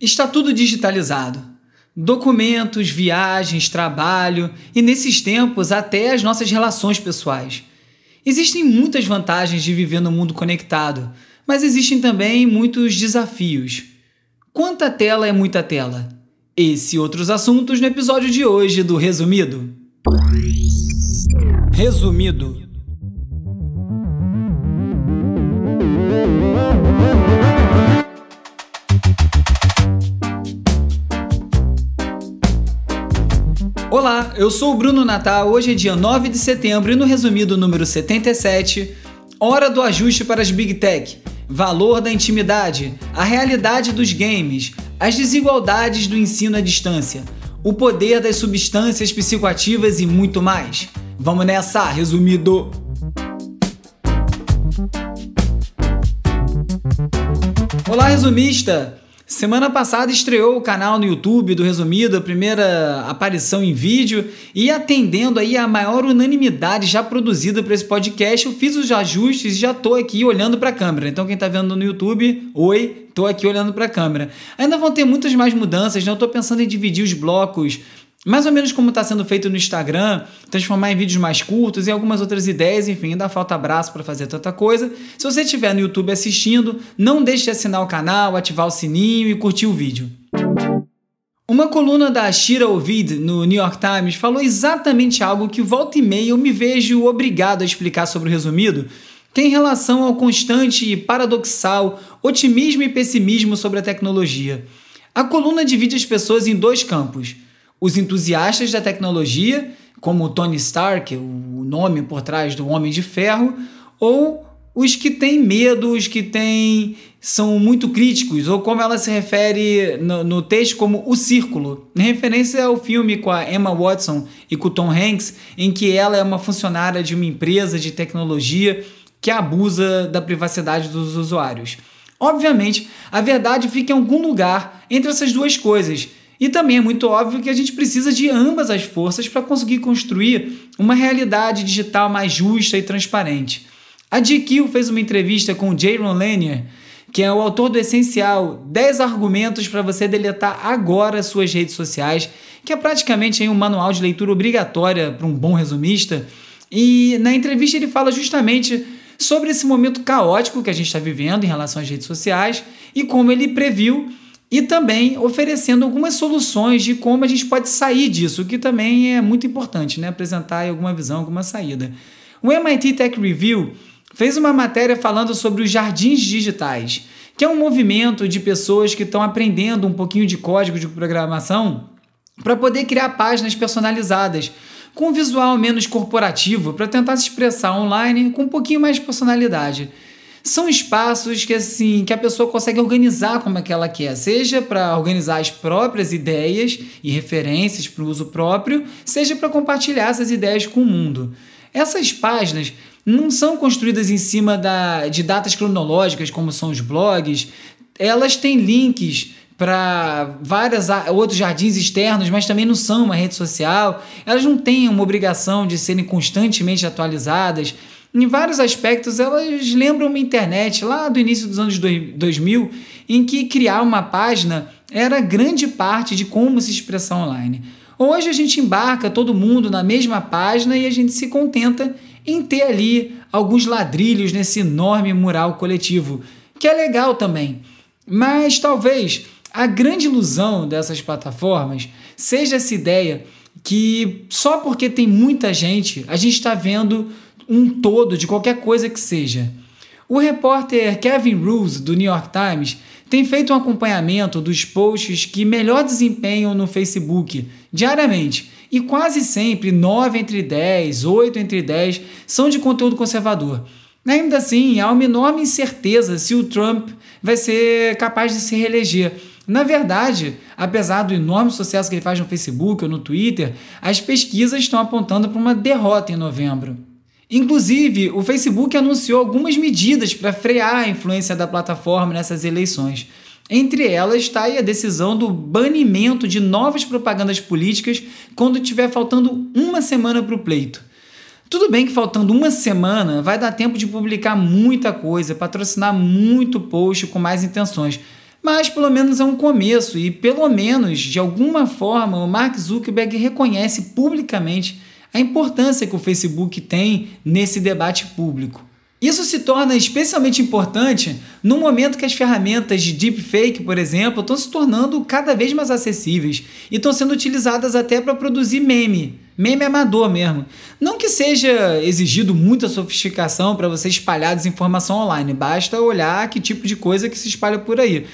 Está tudo digitalizado. Documentos, viagens, trabalho e, nesses tempos, até as nossas relações pessoais. Existem muitas vantagens de viver no mundo conectado, mas existem também muitos desafios. Quanta tela é muita tela? Esse e outros assuntos no episódio de hoje do Resumido. Resumido. Olá, eu sou o Bruno Natal. Hoje é dia 9 de setembro e no resumido número 77, hora do ajuste para as Big Tech, valor da intimidade, a realidade dos games, as desigualdades do ensino à distância, o poder das substâncias psicoativas e muito mais. Vamos nessa, resumido. Olá, resumista! Semana passada estreou o canal no YouTube do Resumido, a primeira aparição em vídeo, e atendendo aí a maior unanimidade já produzida para esse podcast, eu fiz os ajustes e já estou aqui olhando para a câmera. Então quem está vendo no YouTube, oi, estou aqui olhando para a câmera. Ainda vão ter muitas mais mudanças, né? Eu estou pensando em dividir os blocos mais ou menos como está sendo feito no Instagram, transformar em vídeos mais curtos e algumas outras ideias, enfim, ainda falta abraço para fazer tanta coisa. Se você estiver no YouTube assistindo, não deixe de assinar o canal, ativar o sininho e curtir o vídeo. Uma coluna da Shira Ovid no New York Times falou exatamente algo que volta e meia eu me vejo obrigado a explicar sobre o resumido, tem relação ao constante e paradoxal otimismo e pessimismo sobre a tecnologia. A coluna divide as pessoas em dois campos os entusiastas da tecnologia, como Tony Stark, o nome por trás do Homem de Ferro, ou os que têm medo, os que têm são muito críticos, ou como ela se refere no, no, texto como o círculo, em referência ao filme com a Emma Watson e com o Tom Hanks, em que ela é uma funcionária de uma empresa de tecnologia que abusa da privacidade dos usuários. Obviamente, a verdade fica em algum lugar entre essas duas coisas, e também é muito óbvio que a gente precisa de ambas as forças para conseguir construir uma realidade digital mais justa e transparente. A GQ fez uma entrevista com o Jaron Lanier, que é o autor do Essencial 10 argumentos para você deletar agora suas redes sociais, que é praticamente um manual de leitura obrigatória para um bom resumista. E na entrevista ele fala justamente sobre esse momento caótico que a gente está vivendo em relação às redes sociais e como ele previu e também oferecendo algumas soluções de como a gente pode sair disso, que também é muito importante, né? apresentar alguma visão, alguma saída. O MIT Tech Review fez uma matéria falando sobre os jardins digitais, que é um movimento de pessoas que estão aprendendo um pouquinho de código de programação para poder criar páginas personalizadas com um visual menos corporativo para tentar se expressar online com um pouquinho mais de personalidade são espaços que assim que a pessoa consegue organizar como é que ela quer, seja para organizar as próprias ideias e referências para o uso próprio, seja para compartilhar essas ideias com o mundo. Essas páginas não são construídas em cima da, de datas cronológicas como são os blogs, elas têm links para vários outros jardins externos, mas também não são uma rede social. Elas não têm uma obrigação de serem constantemente atualizadas. Em vários aspectos, elas lembram uma internet lá do início dos anos 2000, em que criar uma página era grande parte de como se expressar online. Hoje a gente embarca todo mundo na mesma página e a gente se contenta em ter ali alguns ladrilhos nesse enorme mural coletivo, que é legal também. Mas talvez a grande ilusão dessas plataformas seja essa ideia que só porque tem muita gente a gente está vendo um todo de qualquer coisa que seja. O repórter Kevin Roos, do New York Times, tem feito um acompanhamento dos posts que melhor desempenham no Facebook diariamente. E quase sempre, 9 entre 10, 8 entre 10 são de conteúdo conservador. Ainda assim, há uma enorme incerteza se o Trump vai ser capaz de se reeleger. Na verdade, apesar do enorme sucesso que ele faz no Facebook ou no Twitter, as pesquisas estão apontando para uma derrota em novembro. Inclusive, o Facebook anunciou algumas medidas para frear a influência da plataforma nessas eleições. Entre elas está a decisão do banimento de novas propagandas políticas quando tiver faltando uma semana para o pleito. Tudo bem que faltando uma semana vai dar tempo de publicar muita coisa, patrocinar muito post com mais intenções, Mas pelo menos é um começo e pelo menos de alguma forma o Mark Zuckerberg reconhece publicamente a importância que o Facebook tem nesse debate público. Isso se torna especialmente importante no momento que as ferramentas de deepfake, por exemplo, estão se tornando cada vez mais acessíveis e estão sendo utilizadas até para produzir meme, meme amador mesmo. Não que seja exigido muita sofisticação para você espalhar desinformação online, basta olhar que tipo de coisa que se espalha por aí.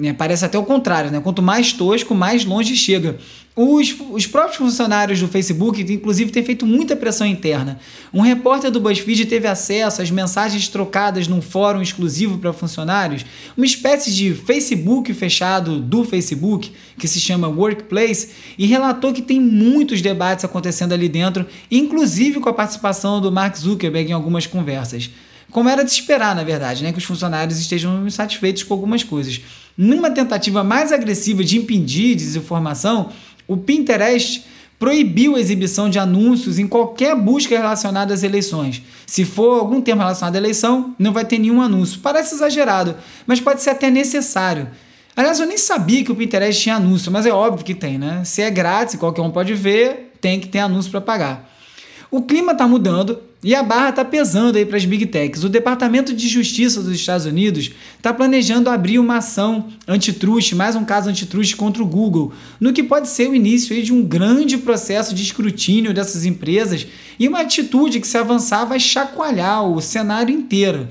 É, parece até o contrário, né? Quanto mais tosco, mais longe chega. Os, os próprios funcionários do Facebook, inclusive, têm feito muita pressão interna. Um repórter do BuzzFeed teve acesso às mensagens trocadas num fórum exclusivo para funcionários, uma espécie de Facebook fechado do Facebook, que se chama Workplace, e relatou que tem muitos debates acontecendo ali dentro, inclusive com a participação do Mark Zuckerberg em algumas conversas. Como era de esperar, na verdade, né? que os funcionários estejam insatisfeitos com algumas coisas. Numa tentativa mais agressiva de impedir desinformação, o Pinterest proibiu a exibição de anúncios em qualquer busca relacionada às eleições. Se for algum termo relacionado à eleição, não vai ter nenhum anúncio. Parece exagerado, mas pode ser até necessário. Aliás, eu nem sabia que o Pinterest tinha anúncio, mas é óbvio que tem, né? Se é grátis, qualquer um pode ver, tem que ter anúncio para pagar. O clima está mudando e a barra está pesando aí para as big techs. O Departamento de Justiça dos Estados Unidos está planejando abrir uma ação antitruste, mais um caso antitruste contra o Google, no que pode ser o início aí de um grande processo de escrutínio dessas empresas e uma atitude que, se avançar, vai chacoalhar o cenário inteiro.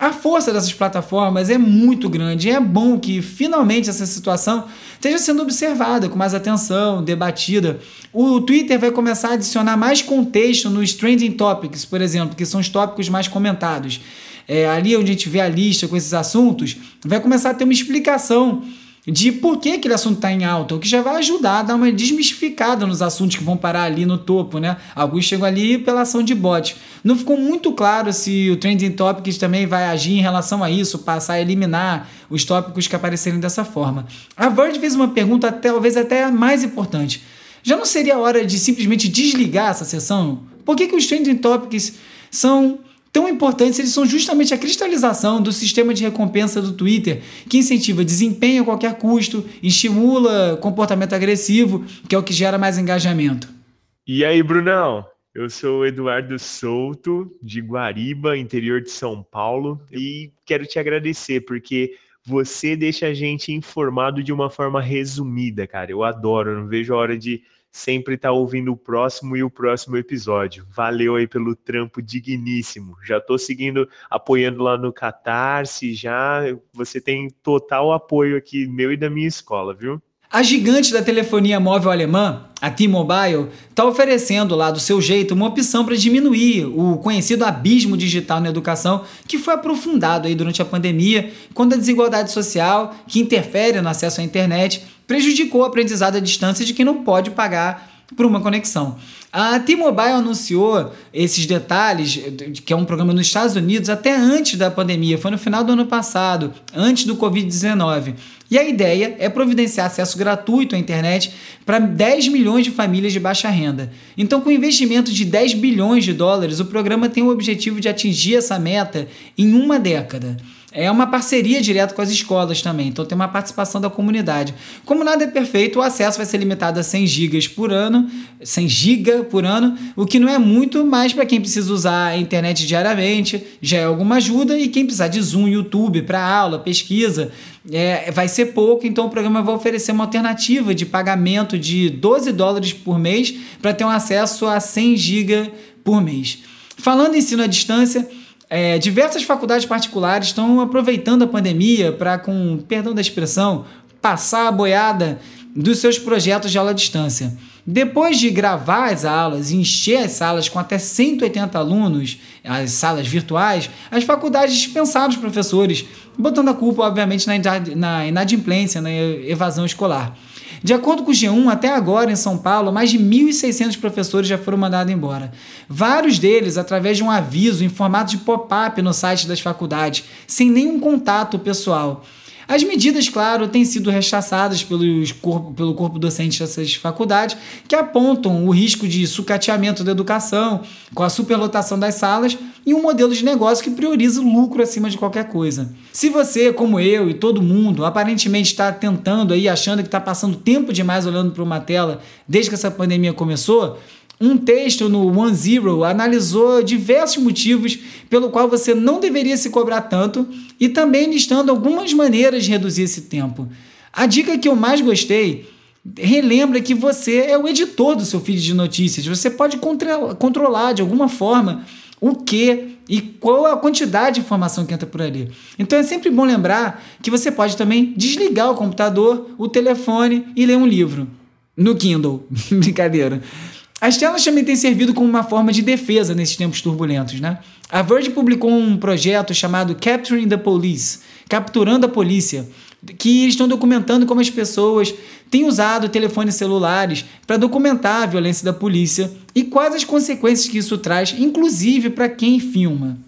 A força dessas plataformas é muito grande e é bom que finalmente essa situação esteja sendo observada com mais atenção, debatida. O Twitter vai começar a adicionar mais contexto nos trending topics, por exemplo, que são os tópicos mais comentados. É, ali onde a gente vê a lista com esses assuntos, vai começar a ter uma explicação de por que aquele assunto está em alta, o que já vai ajudar a dar uma desmistificada nos assuntos que vão parar ali no topo, né? Alguns chegam ali pela ação de bot. Não ficou muito claro se o Trending Topics também vai agir em relação a isso, passar a eliminar os tópicos que aparecerem dessa forma. A Verge fez uma pergunta talvez até mais importante. Já não seria hora de simplesmente desligar essa sessão? Por que, que os Trending Topics são tão importantes, eles são justamente a cristalização do sistema de recompensa do Twitter, que incentiva desempenho a qualquer custo, estimula comportamento agressivo, que é o que gera mais engajamento. E aí, Brunão? Eu sou Eduardo Souto, de Guariba, interior de São Paulo, e quero te agradecer porque você deixa a gente informado de uma forma resumida, cara. Eu adoro, não vejo a hora de sempre estar tá ouvindo o próximo e o próximo episódio. Valeu aí pelo trampo digníssimo. Já estou seguindo, apoiando lá no Catarse, já. Você tem total apoio aqui, meu e da minha escola, viu? A gigante da telefonia móvel alemã, a T-Mobile, está oferecendo lá do seu jeito uma opção para diminuir o conhecido abismo digital na educação que foi aprofundado aí durante a pandemia, quando a desigualdade social, que interfere no acesso à internet, prejudicou o aprendizado à distância de quem não pode pagar por uma conexão. A T-Mobile anunciou esses detalhes, que é um programa nos Estados Unidos, até antes da pandemia, foi no final do ano passado, antes do Covid-19. E a ideia é providenciar acesso gratuito à internet para 10 milhões de famílias de baixa renda. Então, com investimento de 10 bilhões de dólares, o programa tem o objetivo de atingir essa meta em uma década. É uma parceria direta com as escolas também, então tem uma participação da comunidade. Como nada é perfeito, o acesso vai ser limitado a 100 GB por ano, 100 GB por ano, o que não é muito, mas para quem precisa usar a internet diariamente, já é alguma ajuda, e quem precisar de Zoom, YouTube para aula, pesquisa, é, vai ser pouco, então o programa vai oferecer uma alternativa de pagamento de 12 dólares por mês para ter um acesso a 100 GB por mês. Falando em ensino à distância, é, diversas faculdades particulares estão aproveitando a pandemia para, com perdão da expressão, passar a boiada dos seus projetos de aula à distância. Depois de gravar as aulas e encher as salas com até 180 alunos, as salas virtuais, as faculdades dispensaram os professores, botando a culpa, obviamente, na inadimplência, na evasão escolar. De acordo com o G1, até agora em São Paulo, mais de 1.600 professores já foram mandados embora. Vários deles através de um aviso em formato de pop-up no site das faculdades, sem nenhum contato pessoal. As medidas, claro, têm sido rechaçadas pelos corpo, pelo corpo docente dessas faculdades, que apontam o risco de sucateamento da educação com a superlotação das salas, e um modelo de negócio que prioriza o lucro acima de qualquer coisa. Se você, como eu e todo mundo, aparentemente está tentando aí, achando que está passando tempo demais olhando para uma tela desde que essa pandemia começou, um texto no One Zero analisou diversos motivos pelo qual você não deveria se cobrar tanto e também listando algumas maneiras de reduzir esse tempo. A dica que eu mais gostei relembra que você é o editor do seu feed de notícias. Você pode controlar de alguma forma o que e qual a quantidade de informação que entra por ali. Então é sempre bom lembrar que você pode também desligar o computador, o telefone e ler um livro no Kindle. Brincadeira. As telas também têm servido como uma forma de defesa nesses tempos turbulentos, né? A Verge publicou um projeto chamado Capturing the Police, capturando a polícia, que estão documentando como as pessoas têm usado telefones celulares para documentar a violência da polícia e quais as consequências que isso traz, inclusive para quem filma.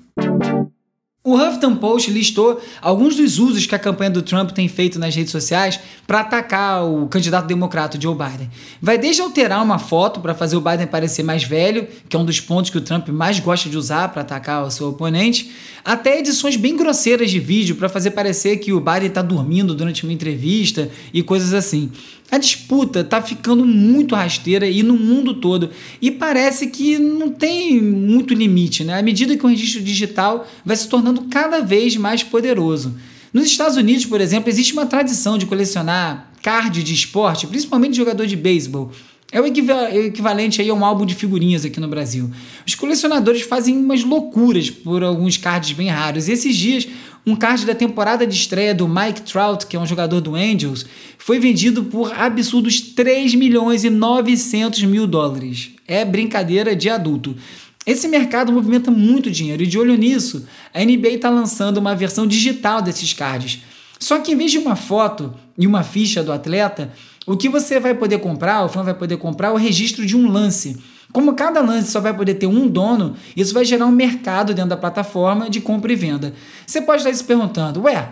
O Huffington Post listou alguns dos usos que a campanha do Trump tem feito nas redes sociais para atacar o candidato democrata Joe Biden. Vai desde alterar uma foto para fazer o Biden parecer mais velho, que é um dos pontos que o Trump mais gosta de usar para atacar o seu oponente, até edições bem grosseiras de vídeo para fazer parecer que o Biden está dormindo durante uma entrevista e coisas assim. A disputa tá ficando muito rasteira e no mundo todo. E parece que não tem muito limite, né? À medida que o registro digital vai se tornando cada vez mais poderoso. Nos Estados Unidos, por exemplo, existe uma tradição de colecionar card de esporte, principalmente de jogador de beisebol. É o equivalente aí a um álbum de figurinhas aqui no Brasil. Os colecionadores fazem umas loucuras por alguns cards bem raros. E esses dias, um card da temporada de estreia do Mike Trout, que é um jogador do Angels, foi vendido por absurdos 3 milhões e 900 mil dólares. É brincadeira de adulto. Esse mercado movimenta muito dinheiro e de olho nisso, a NBA está lançando uma versão digital desses cards. Só que em vez de uma foto e uma ficha do atleta, o que você vai poder comprar, o fã vai poder comprar, é o registro de um lance. Como cada lance só vai poder ter um dono, isso vai gerar um mercado dentro da plataforma de compra e venda. Você pode estar se perguntando, ué,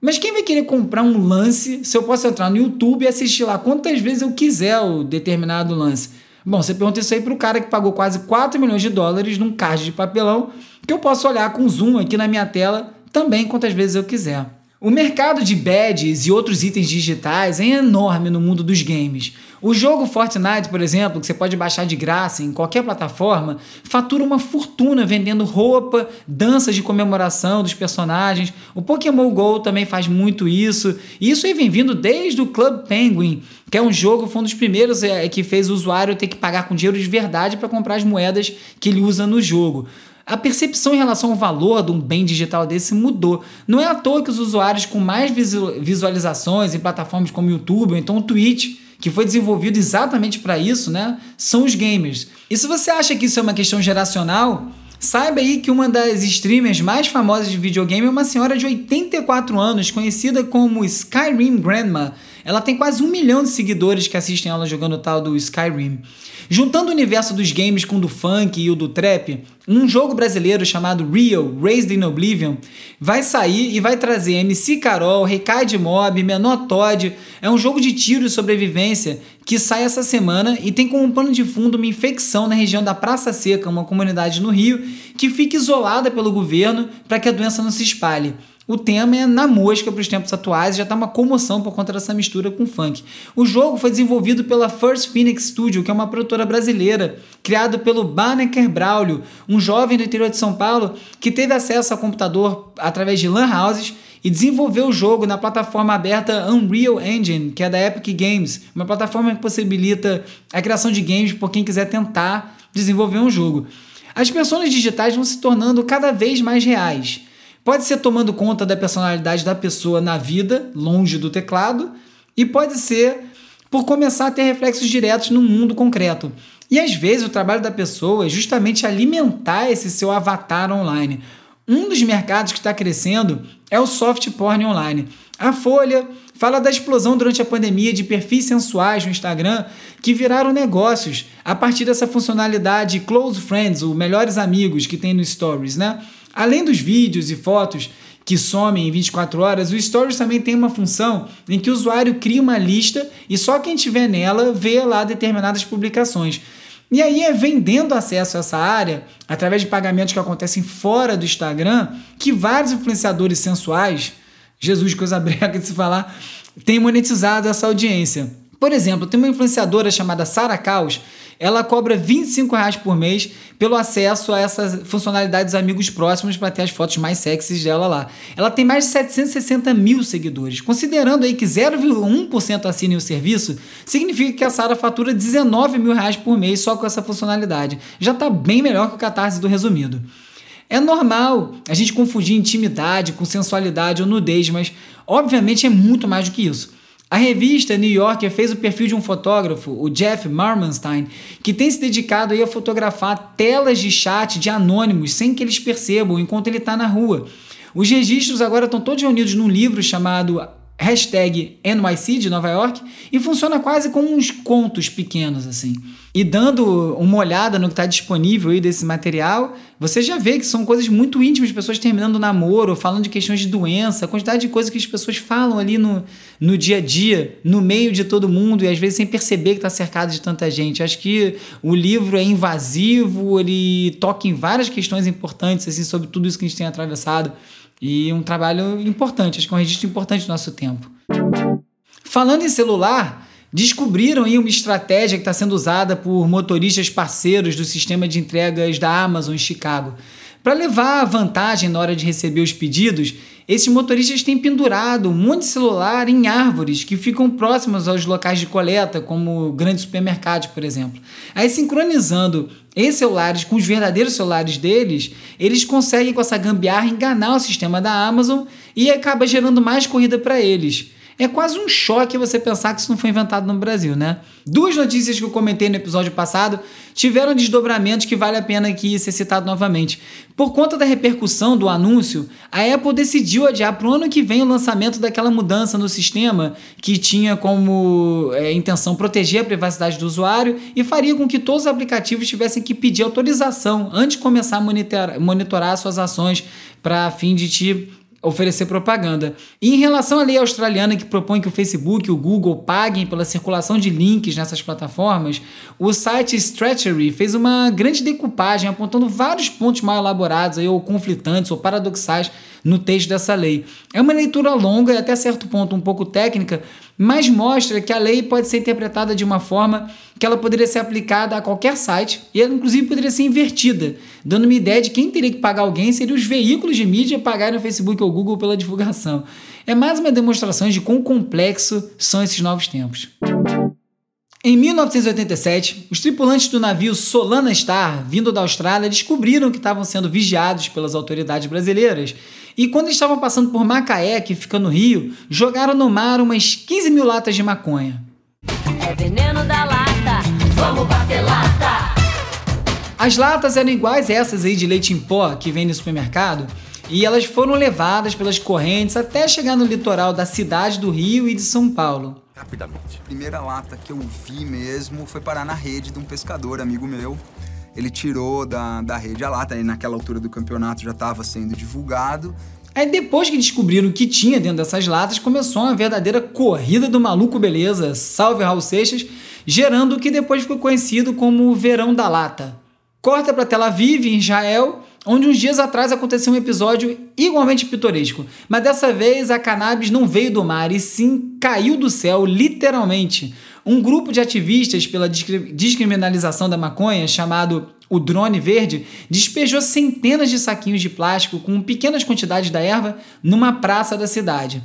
mas quem vai querer comprar um lance se eu posso entrar no YouTube e assistir lá quantas vezes eu quiser o determinado lance? Bom, você pergunta isso aí para o cara que pagou quase 4 milhões de dólares num card de papelão que eu posso olhar com zoom aqui na minha tela também quantas vezes eu quiser. O mercado de badges e outros itens digitais é enorme no mundo dos games. O jogo Fortnite, por exemplo, que você pode baixar de graça em qualquer plataforma, fatura uma fortuna vendendo roupa, danças de comemoração dos personagens. O Pokémon Go também faz muito isso. E isso vem vindo desde o Club Penguin, que é um jogo, foi um dos primeiros é, que fez o usuário ter que pagar com dinheiro de verdade para comprar as moedas que ele usa no jogo a percepção em relação ao valor de um bem digital desse mudou. Não é à toa que os usuários com mais visualizações em plataformas como YouTube ou então o Twitch, que foi desenvolvido exatamente para isso, né, são os gamers. E se você acha que isso é uma questão geracional, Saiba aí que uma das streamers mais famosas de videogame é uma senhora de 84 anos, conhecida como Skyrim Grandma. Ela tem quase um milhão de seguidores que assistem ela jogando o tal do Skyrim. Juntando o universo dos games com o do funk e o do trap, um jogo brasileiro chamado Real Raised in Oblivion vai sair e vai trazer MC Carol, Recaide Mob, Menor Todd. É um jogo de tiro e sobrevivência que sai essa semana e tem como pano de fundo uma infecção na região da Praça Seca, uma comunidade no Rio, que fica isolada pelo governo para que a doença não se espalhe. O tema é na mosca para os tempos atuais já está uma comoção por conta dessa mistura com funk. O jogo foi desenvolvido pela First Phoenix Studio, que é uma produtora brasileira, criado pelo Banneker Braulio, um jovem do interior de São Paulo que teve acesso a computador através de lan houses e desenvolveu o jogo na plataforma aberta Unreal Engine, que é da Epic Games, uma plataforma que possibilita a criação de games por quem quiser tentar desenvolver um jogo. As personas digitais vão se tornando cada vez mais reais. Pode ser tomando conta da personalidade da pessoa na vida, longe do teclado, e pode ser por começar a ter reflexos diretos no mundo concreto. E às vezes o trabalho da pessoa é justamente alimentar esse seu avatar online. Um dos mercados que está crescendo é o soft porn online. A Folha fala da explosão durante a pandemia de perfis sensuais no Instagram que viraram negócios a partir dessa funcionalidade Close Friends, ou Melhores Amigos, que tem no Stories, né? Além dos vídeos e fotos que somem em 24 horas, o Stories também tem uma função em que o usuário cria uma lista e só quem estiver nela vê lá determinadas publicações. E aí é vendendo acesso a essa área, através de pagamentos que acontecem fora do Instagram, que vários influenciadores sensuais, Jesus, coisa brega de se falar, têm monetizado essa audiência. Por exemplo, tem uma influenciadora chamada Sara Caos, ela cobra 25 reais por mês pelo acesso a essas funcionalidades amigos próximos para ter as fotos mais sexys dela lá. Ela tem mais de 760 mil seguidores. Considerando aí que 0,1% assinem o serviço, significa que a Sara fatura 19 mil reais por mês só com essa funcionalidade. Já está bem melhor que o Catarse do resumido. É normal a gente confundir intimidade com sensualidade ou nudez, mas obviamente é muito mais do que isso. A revista New Yorker fez o perfil de um fotógrafo, o Jeff Marmanstein, que tem se dedicado a fotografar telas de chat de anônimos sem que eles percebam enquanto ele está na rua. Os registros agora estão todos reunidos num livro chamado hashtag NYC de Nova York e funciona quase como uns contos pequenos assim. E dando uma olhada no que está disponível aí desse material, você já vê que são coisas muito íntimas, pessoas terminando o namoro, falando de questões de doença, a quantidade de coisas que as pessoas falam ali no, no dia a dia, no meio de todo mundo, e às vezes sem perceber que está cercado de tanta gente. Acho que o livro é invasivo, ele toca em várias questões importantes assim, sobre tudo isso que a gente tem atravessado. E um trabalho importante, acho que é um registro importante do nosso tempo. Falando em celular, descobriram aí uma estratégia que está sendo usada por motoristas parceiros do sistema de entregas da Amazon em Chicago. Para levar vantagem na hora de receber os pedidos, esses motoristas têm pendurado um monte de celular em árvores que ficam próximas aos locais de coleta, como grandes supermercados, por exemplo. Aí, sincronizando esses celulares com os verdadeiros celulares deles, eles conseguem, com essa gambiarra, enganar o sistema da Amazon e acaba gerando mais corrida para eles. É quase um choque você pensar que isso não foi inventado no Brasil, né? Duas notícias que eu comentei no episódio passado tiveram desdobramentos que vale a pena aqui ser citado novamente. Por conta da repercussão do anúncio, a Apple decidiu adiar para o ano que vem o lançamento daquela mudança no sistema que tinha como é, intenção proteger a privacidade do usuário e faria com que todos os aplicativos tivessem que pedir autorização antes de começar a monitorar, monitorar suas ações para fim de te oferecer propaganda. E em relação à lei australiana que propõe que o Facebook e o Google paguem pela circulação de links nessas plataformas, o site Stretchery fez uma grande decupagem apontando vários pontos mal elaborados aí, ou conflitantes ou paradoxais no texto dessa lei. É uma leitura longa e até certo ponto um pouco técnica, mas mostra que a lei pode ser interpretada de uma forma que ela poderia ser aplicada a qualquer site e ela inclusive poderia ser invertida, dando uma ideia de quem teria que pagar alguém seria os veículos de mídia pagarem no Facebook ou Google pela divulgação. É mais uma demonstração de quão complexo são esses novos tempos. Em 1987, os tripulantes do navio Solana Star, vindo da Austrália, descobriram que estavam sendo vigiados pelas autoridades brasileiras e, quando estavam passando por Macaé, que fica no Rio, jogaram no mar umas 15 mil latas de maconha. É vamos bater lata! As latas eram iguais essas aí de leite em pó que vem no supermercado e elas foram levadas pelas correntes até chegar no litoral da cidade do Rio e de São Paulo rapidamente. A primeira lata que eu vi mesmo foi parar na rede de um pescador, amigo meu. Ele tirou da, da rede a lata, e naquela altura do campeonato já estava sendo divulgado. Aí depois que descobriram o que tinha dentro dessas latas, começou uma verdadeira corrida do maluco beleza, salve Raul Seixas, gerando o que depois ficou conhecido como o Verão da Lata. Corta para Tel Aviv, em Israel, onde uns dias atrás aconteceu um episódio igualmente pitoresco, mas dessa vez a cannabis não veio do mar e sim caiu do céu, literalmente. Um grupo de ativistas pela descriminalização da maconha, chamado o Drone Verde, despejou centenas de saquinhos de plástico com pequenas quantidades da erva numa praça da cidade.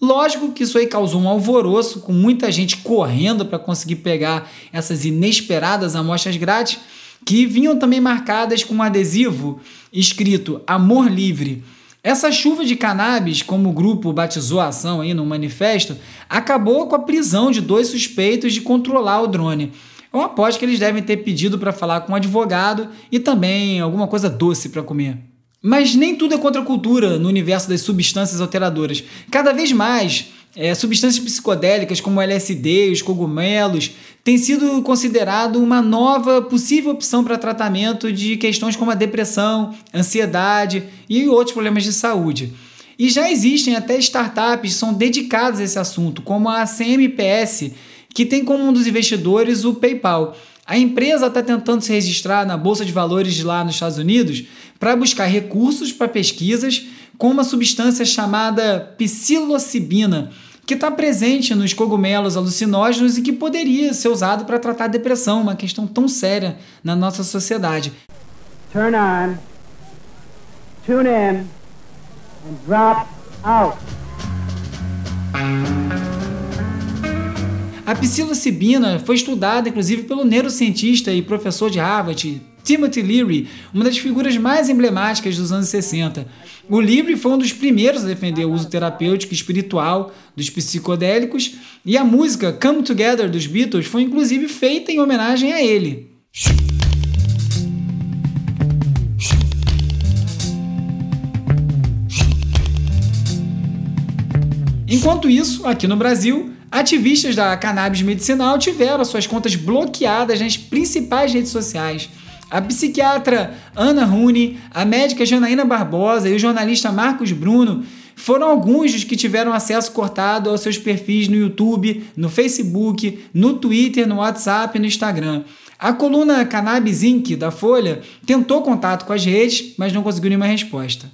Lógico que isso aí causou um alvoroço, com muita gente correndo para conseguir pegar essas inesperadas amostras grátis que vinham também marcadas com um adesivo escrito Amor Livre. Essa chuva de cannabis, como o grupo batizou a ação aí no manifesto, acabou com a prisão de dois suspeitos de controlar o drone. Eu aposto que eles devem ter pedido para falar com um advogado e também alguma coisa doce para comer. Mas nem tudo é contra a cultura no universo das substâncias alteradoras. Cada vez mais é, substâncias psicodélicas como o LSD, os cogumelos, têm sido considerado uma nova possível opção para tratamento de questões como a depressão, ansiedade e outros problemas de saúde. E já existem até startups que são dedicadas a esse assunto, como a CMPS, que tem como um dos investidores o PayPal. A empresa está tentando se registrar na Bolsa de Valores lá nos Estados Unidos para buscar recursos para pesquisas com uma substância chamada psilocibina, que está presente nos cogumelos alucinógenos e que poderia ser usado para tratar depressão, uma questão tão séria na nossa sociedade. Turn on, tune in, and drop out. A psilocibina foi estudada inclusive pelo neurocientista e professor de Harvard, Timothy Leary, uma das figuras mais emblemáticas dos anos 60. O Leary foi um dos primeiros a defender o uso terapêutico e espiritual dos psicodélicos, e a música Come Together dos Beatles foi inclusive feita em homenagem a ele. Enquanto isso, aqui no Brasil, Ativistas da cannabis medicinal tiveram suas contas bloqueadas nas principais redes sociais. A psiquiatra Ana Rune, a médica Janaína Barbosa e o jornalista Marcos Bruno foram alguns dos que tiveram acesso cortado aos seus perfis no YouTube, no Facebook, no Twitter, no WhatsApp e no Instagram. A coluna Cannabis Inc. da Folha tentou contato com as redes, mas não conseguiu nenhuma resposta.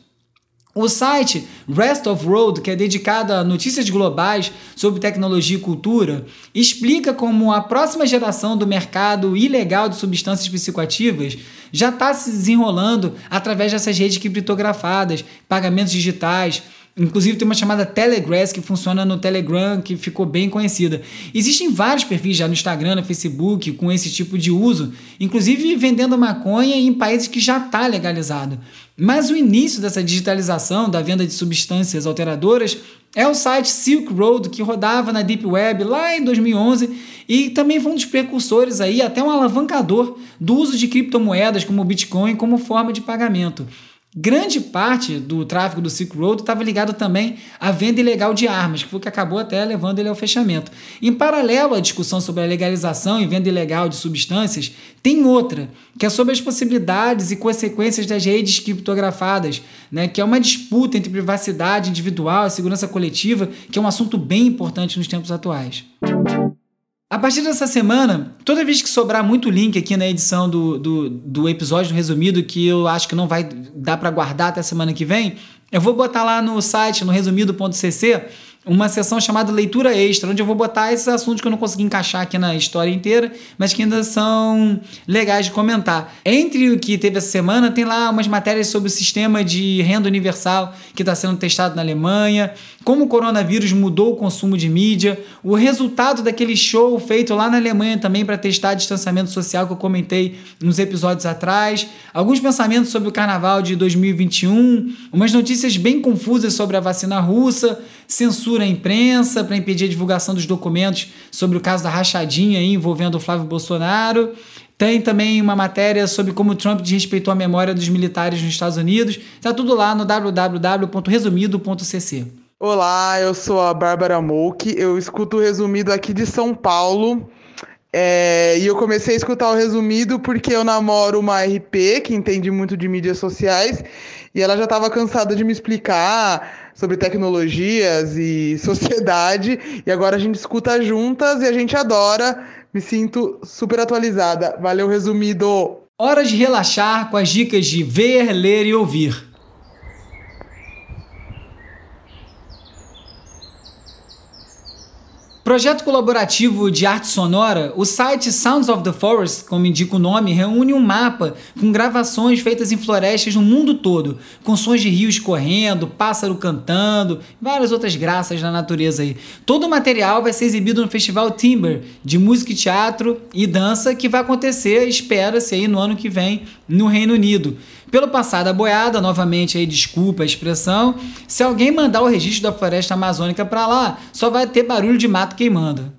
O site Rest of Road, que é dedicado a notícias globais sobre tecnologia e cultura, explica como a próxima geração do mercado ilegal de substâncias psicoativas já está se desenrolando através dessas redes criptografadas, pagamentos digitais, Inclusive tem uma chamada Telegrass que funciona no Telegram, que ficou bem conhecida. Existem vários perfis já no Instagram, no Facebook, com esse tipo de uso, inclusive vendendo maconha em países que já está legalizado. Mas o início dessa digitalização da venda de substâncias alteradoras é o site Silk Road, que rodava na Deep Web lá em 2011 e também foi um dos precursores aí, até um alavancador do uso de criptomoedas como o Bitcoin como forma de pagamento. Grande parte do tráfego do Silk Road estava ligado também à venda ilegal de armas, que foi o que acabou até levando ele ao fechamento. Em paralelo à discussão sobre a legalização e venda ilegal de substâncias, tem outra, que é sobre as possibilidades e consequências das redes criptografadas, né, que é uma disputa entre privacidade individual e segurança coletiva, que é um assunto bem importante nos tempos atuais. A partir dessa semana, toda vez que sobrar muito link aqui na edição do, do, do episódio resumido, que eu acho que não vai dar para guardar até a semana que vem, eu vou botar lá no site, no resumido.cc, uma sessão chamada Leitura Extra, onde eu vou botar esses assuntos que eu não consegui encaixar aqui na história inteira, mas que ainda são legais de comentar. Entre o que teve essa semana, tem lá umas matérias sobre o sistema de renda universal que está sendo testado na Alemanha, como o coronavírus mudou o consumo de mídia, o resultado daquele show feito lá na Alemanha também para testar distanciamento social que eu comentei nos episódios atrás, alguns pensamentos sobre o carnaval de 2021, umas notícias bem confusas sobre a vacina russa, censura à imprensa para impedir a divulgação dos documentos sobre o caso da rachadinha envolvendo o Flávio Bolsonaro. Tem também uma matéria sobre como Trump desrespeitou a memória dos militares nos Estados Unidos. Está tudo lá no www.resumido.cc. Olá, eu sou a Bárbara Mouk, eu escuto o resumido aqui de São Paulo. É, e eu comecei a escutar o resumido porque eu namoro uma RP que entende muito de mídias sociais e ela já estava cansada de me explicar sobre tecnologias e sociedade e agora a gente escuta juntas e a gente adora. Me sinto super atualizada. Valeu, resumido! Hora de relaxar com as dicas de ver, ler e ouvir. Projeto colaborativo de arte sonora, o site Sounds of the Forest, como indica o nome, reúne um mapa com gravações feitas em florestas no mundo todo, com sons de rios correndo, pássaro cantando, várias outras graças da natureza aí. Todo o material vai ser exibido no Festival Timber, de música e teatro e dança, que vai acontecer, espera-se aí no ano que vem, no Reino Unido. Pelo passar da boiada, novamente aí desculpa a expressão, se alguém mandar o registro da floresta amazônica para lá, só vai ter barulho de mato queimando.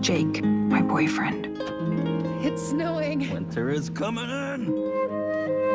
Jake, my boyfriend. It's snowing. Winter is coming in.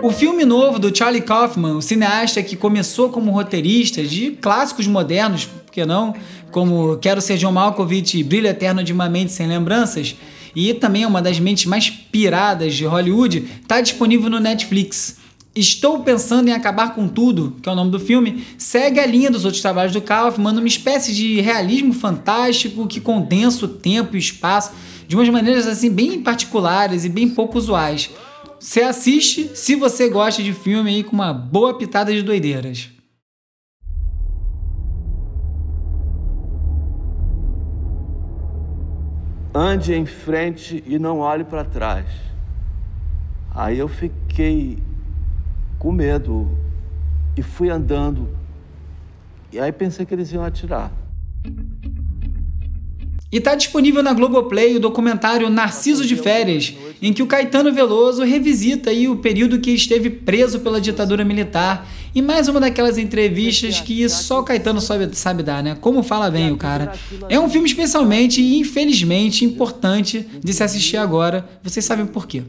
O filme novo do Charlie Kaufman, o cineasta que começou como roteirista de clássicos modernos, por que não? Como Quero Ser John Malkovich e Brilho Eterno de uma Mente Sem Lembranças, e também é uma das mentes mais piradas de Hollywood, está disponível no Netflix. Estou pensando em acabar com tudo, que é o nome do filme, segue a linha dos outros trabalhos do Kaufman, uma espécie de realismo fantástico que condensa o tempo e o espaço de umas maneiras assim bem particulares e bem pouco usuais. Você assiste se você gosta de filme aí com uma boa pitada de doideiras. Ande em frente e não olhe para trás. Aí eu fiquei com medo e fui andando. E aí pensei que eles iam atirar. E está disponível na Globoplay o documentário Narciso de Férias, em que o Caetano Veloso revisita o período que esteve preso pela ditadura militar. E mais uma daquelas entrevistas que só o Caetano sabe, sabe dar, né? Como fala bem o cara. É um filme especialmente e infelizmente importante de se assistir agora. Vocês sabem por quê.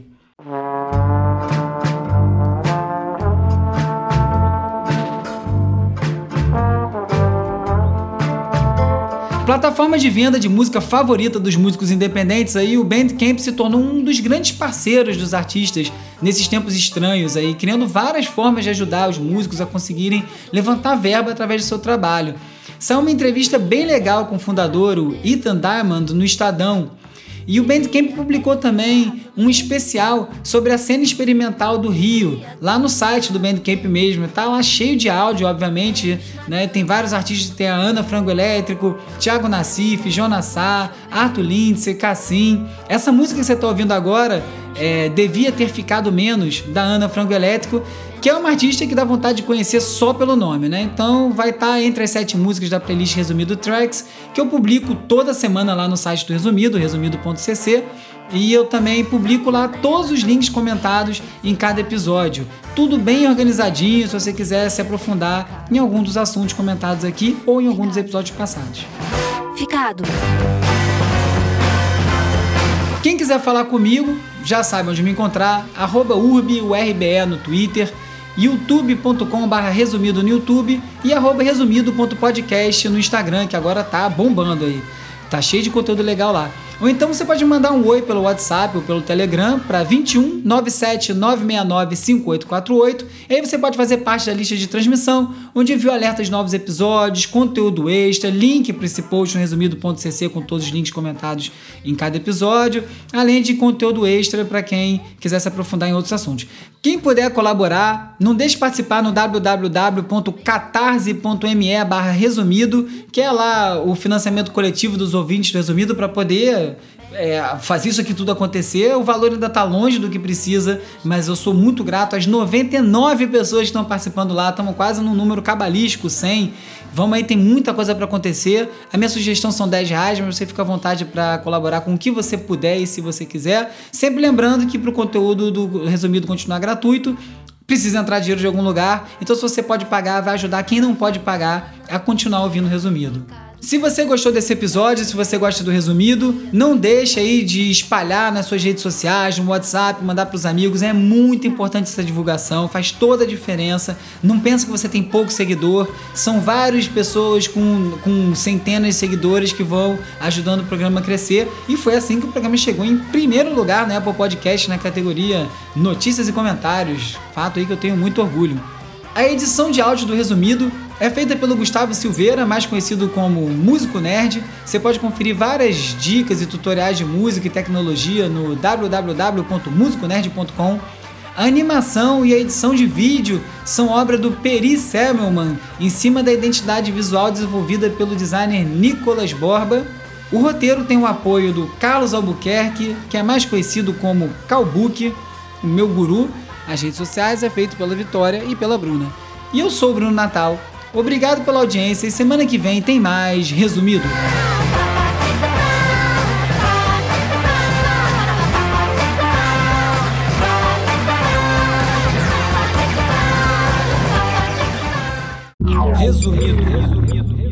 Plataforma de venda de música favorita dos músicos independentes, aí o Bandcamp se tornou um dos grandes parceiros dos artistas nesses tempos estranhos, aí criando várias formas de ajudar os músicos a conseguirem levantar verba através do seu trabalho. Saiu uma entrevista bem legal com o fundador, o Ethan Diamond, no Estadão, e o Bandcamp publicou também um especial sobre a cena experimental do Rio, lá no site do Bandcamp mesmo. Tá lá cheio de áudio, obviamente, né? Tem vários artistas, tem a Ana Frango Elétrico, Thiago Nassif, Jonas Sá, Arthur Lindsay, Cassim. Essa música que você está ouvindo agora é, devia ter ficado menos da Ana Frango Elétrico que é uma artista que dá vontade de conhecer só pelo nome, né? Então vai estar tá entre as sete músicas da playlist Resumido Tracks, que eu publico toda semana lá no site do Resumido, resumido.cc. E eu também publico lá todos os links comentados em cada episódio. Tudo bem organizadinho se você quiser se aprofundar em algum dos assuntos comentados aqui ou em algum dos episódios passados. Ficado. Quem quiser falar comigo, já sabe onde me encontrar, arroba urbiurbe no Twitter, youtube.com.br resumido no YouTube e arroba resumido.podcast no Instagram, que agora tá bombando aí. Tá cheio de conteúdo legal lá. Ou então você pode mandar um oi pelo WhatsApp ou pelo Telegram para 21 97 969 5848. E aí você pode fazer parte da lista de transmissão, onde envio alertas de novos episódios, conteúdo extra, link para esse post no resumido.cc com todos os links comentados em cada episódio, além de conteúdo extra para quem quiser se aprofundar em outros assuntos. Quem puder colaborar, não deixe de participar no www.catarse.me resumido, que é lá o financiamento coletivo dos ouvintes do Resumido para poder é, fazer isso aqui tudo acontecer. O valor ainda está longe do que precisa, mas eu sou muito grato às 99 pessoas que estão participando lá. Estamos quase no número cabalístico, 100. Vamos aí, tem muita coisa para acontecer. A minha sugestão são 10 reais, mas você fica à vontade para colaborar com o que você puder e se você quiser. Sempre lembrando que para o conteúdo do resumido continuar gratuito, precisa entrar dinheiro de algum lugar. Então, se você pode pagar, vai ajudar quem não pode pagar a continuar ouvindo resumido. Se você gostou desse episódio, se você gosta do resumido, não deixe aí de espalhar nas suas redes sociais, no WhatsApp, mandar para os amigos. É muito importante essa divulgação, faz toda a diferença. Não pensa que você tem pouco seguidor, são várias pessoas com, com centenas de seguidores que vão ajudando o programa a crescer. E foi assim que o programa chegou em primeiro lugar na Apple Podcast na categoria Notícias e Comentários. Fato aí que eu tenho muito orgulho. A edição de áudio do resumido é feita pelo Gustavo Silveira, mais conhecido como Músico Nerd. Você pode conferir várias dicas e tutoriais de música e tecnologia no www.musiconerd.com. A animação e a edição de vídeo são obra do Peri Semmelman, em cima da identidade visual desenvolvida pelo designer Nicolas Borba. O roteiro tem o apoio do Carlos Albuquerque, que é mais conhecido como Calbuque, o meu guru. As redes sociais é feito pela Vitória e pela Bruna. E eu sou o Bruno Natal. Obrigado pela audiência e semana que vem tem mais resumido. Resumido. resumido.